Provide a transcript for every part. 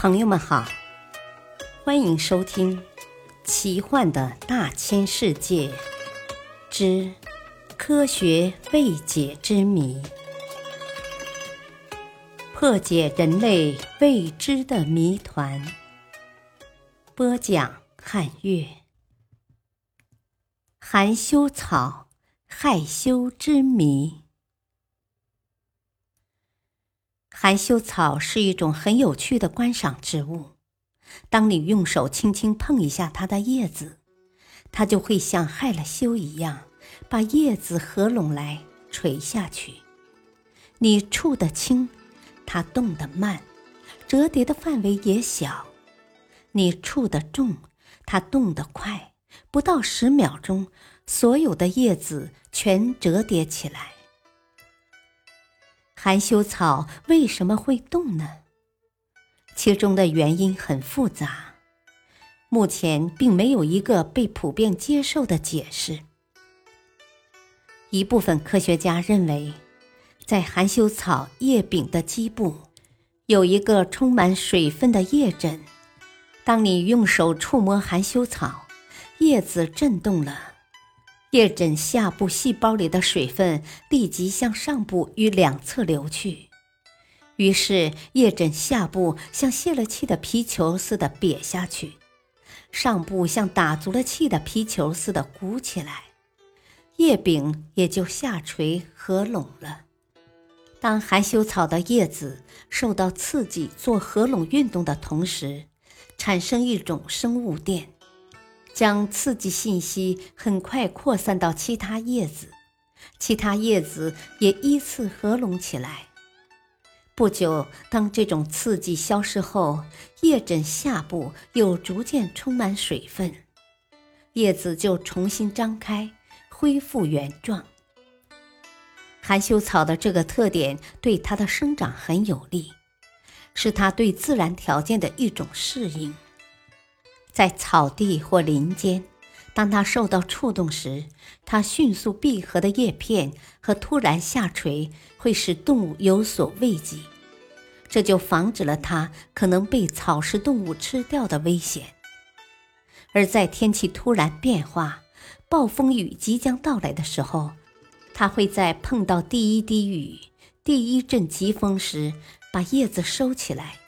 朋友们好，欢迎收听《奇幻的大千世界之科学未解之谜》，破解人类未知的谜团。播讲：汉月。含羞草，害羞之谜。含羞草是一种很有趣的观赏植物。当你用手轻轻碰一下它的叶子，它就会像害了羞一样，把叶子合拢来垂下去。你触得轻，它动得慢，折叠的范围也小；你触得重，它动得快，不到十秒钟，所有的叶子全折叠起来。含羞草为什么会动呢？其中的原因很复杂，目前并没有一个被普遍接受的解释。一部分科学家认为，在含羞草叶柄的基部有一个充满水分的叶枕，当你用手触摸含羞草，叶子震动了。叶枕下部细胞里的水分立即向上部与两侧流去，于是叶枕下部像泄了气的皮球似的瘪下去，上部像打足了气的皮球似的鼓起来，叶柄也就下垂合拢了。当含羞草的叶子受到刺激做合拢运动的同时，产生一种生物电。将刺激信息很快扩散到其他叶子，其他叶子也依次合拢起来。不久，当这种刺激消失后，叶枕下部又逐渐充满水分，叶子就重新张开，恢复原状。含羞草的这个特点对它的生长很有利，是它对自然条件的一种适应。在草地或林间，当它受到触动时，它迅速闭合的叶片和突然下垂会使动物有所畏惧，这就防止了它可能被草食动物吃掉的危险。而在天气突然变化、暴风雨即将到来的时候，它会在碰到第一滴雨、第一阵疾风时，把叶子收起来。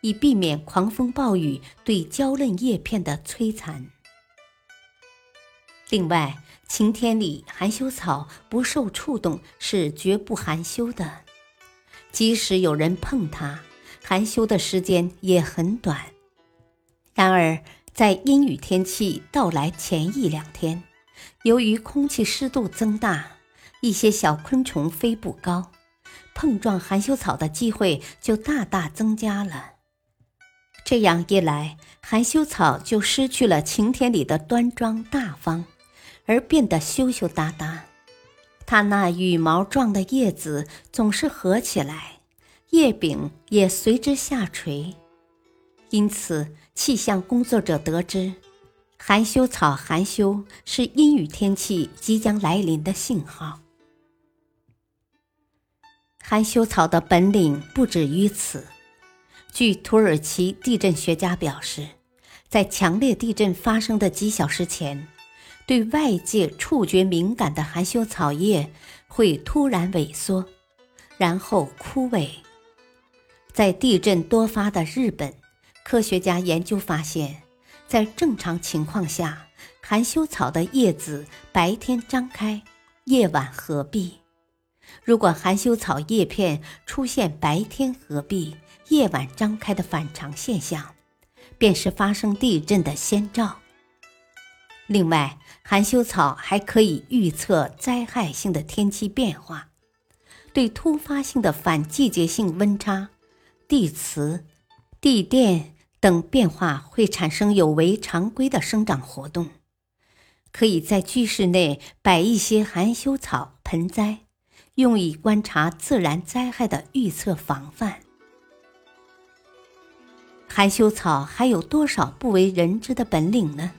以避免狂风暴雨对娇嫩叶片的摧残。另外，晴天里含羞草不受触动是绝不含羞的，即使有人碰它，含羞的时间也很短。然而，在阴雨天气到来前一两天，由于空气湿度增大，一些小昆虫飞不高，碰撞含羞草的机会就大大增加了。这样一来，含羞草就失去了晴天里的端庄大方，而变得羞羞答答。它那羽毛状的叶子总是合起来，叶柄也随之下垂。因此，气象工作者得知，含羞草含羞是阴雨天气即将来临的信号。含羞草的本领不止于此。据土耳其地震学家表示，在强烈地震发生的几小时前，对外界触觉敏感的含羞草叶会突然萎缩，然后枯萎。在地震多发的日本，科学家研究发现，在正常情况下，含羞草的叶子白天张开，夜晚合闭。如果含羞草叶片出现白天合闭，夜晚张开的反常现象，便是发生地震的先兆。另外，含羞草还可以预测灾害性的天气变化，对突发性的反季节性温差、地磁、地电等变化会产生有违常规的生长活动。可以在居室内摆一些含羞草盆栽，用以观察自然灾害的预测防范。含羞草还有多少不为人知的本领呢？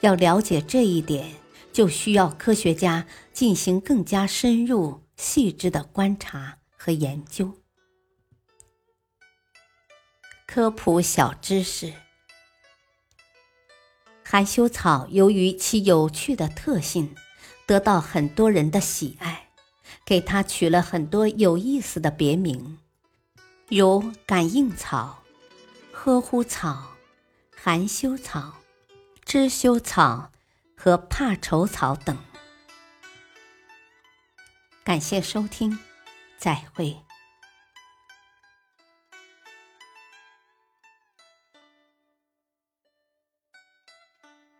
要了解这一点，就需要科学家进行更加深入、细致的观察和研究。科普小知识：含羞草由于其有趣的特性，得到很多人的喜爱，给它取了很多有意思的别名，如感应草、呵护草、含羞草、知羞草和怕愁草等。感谢收听，再会。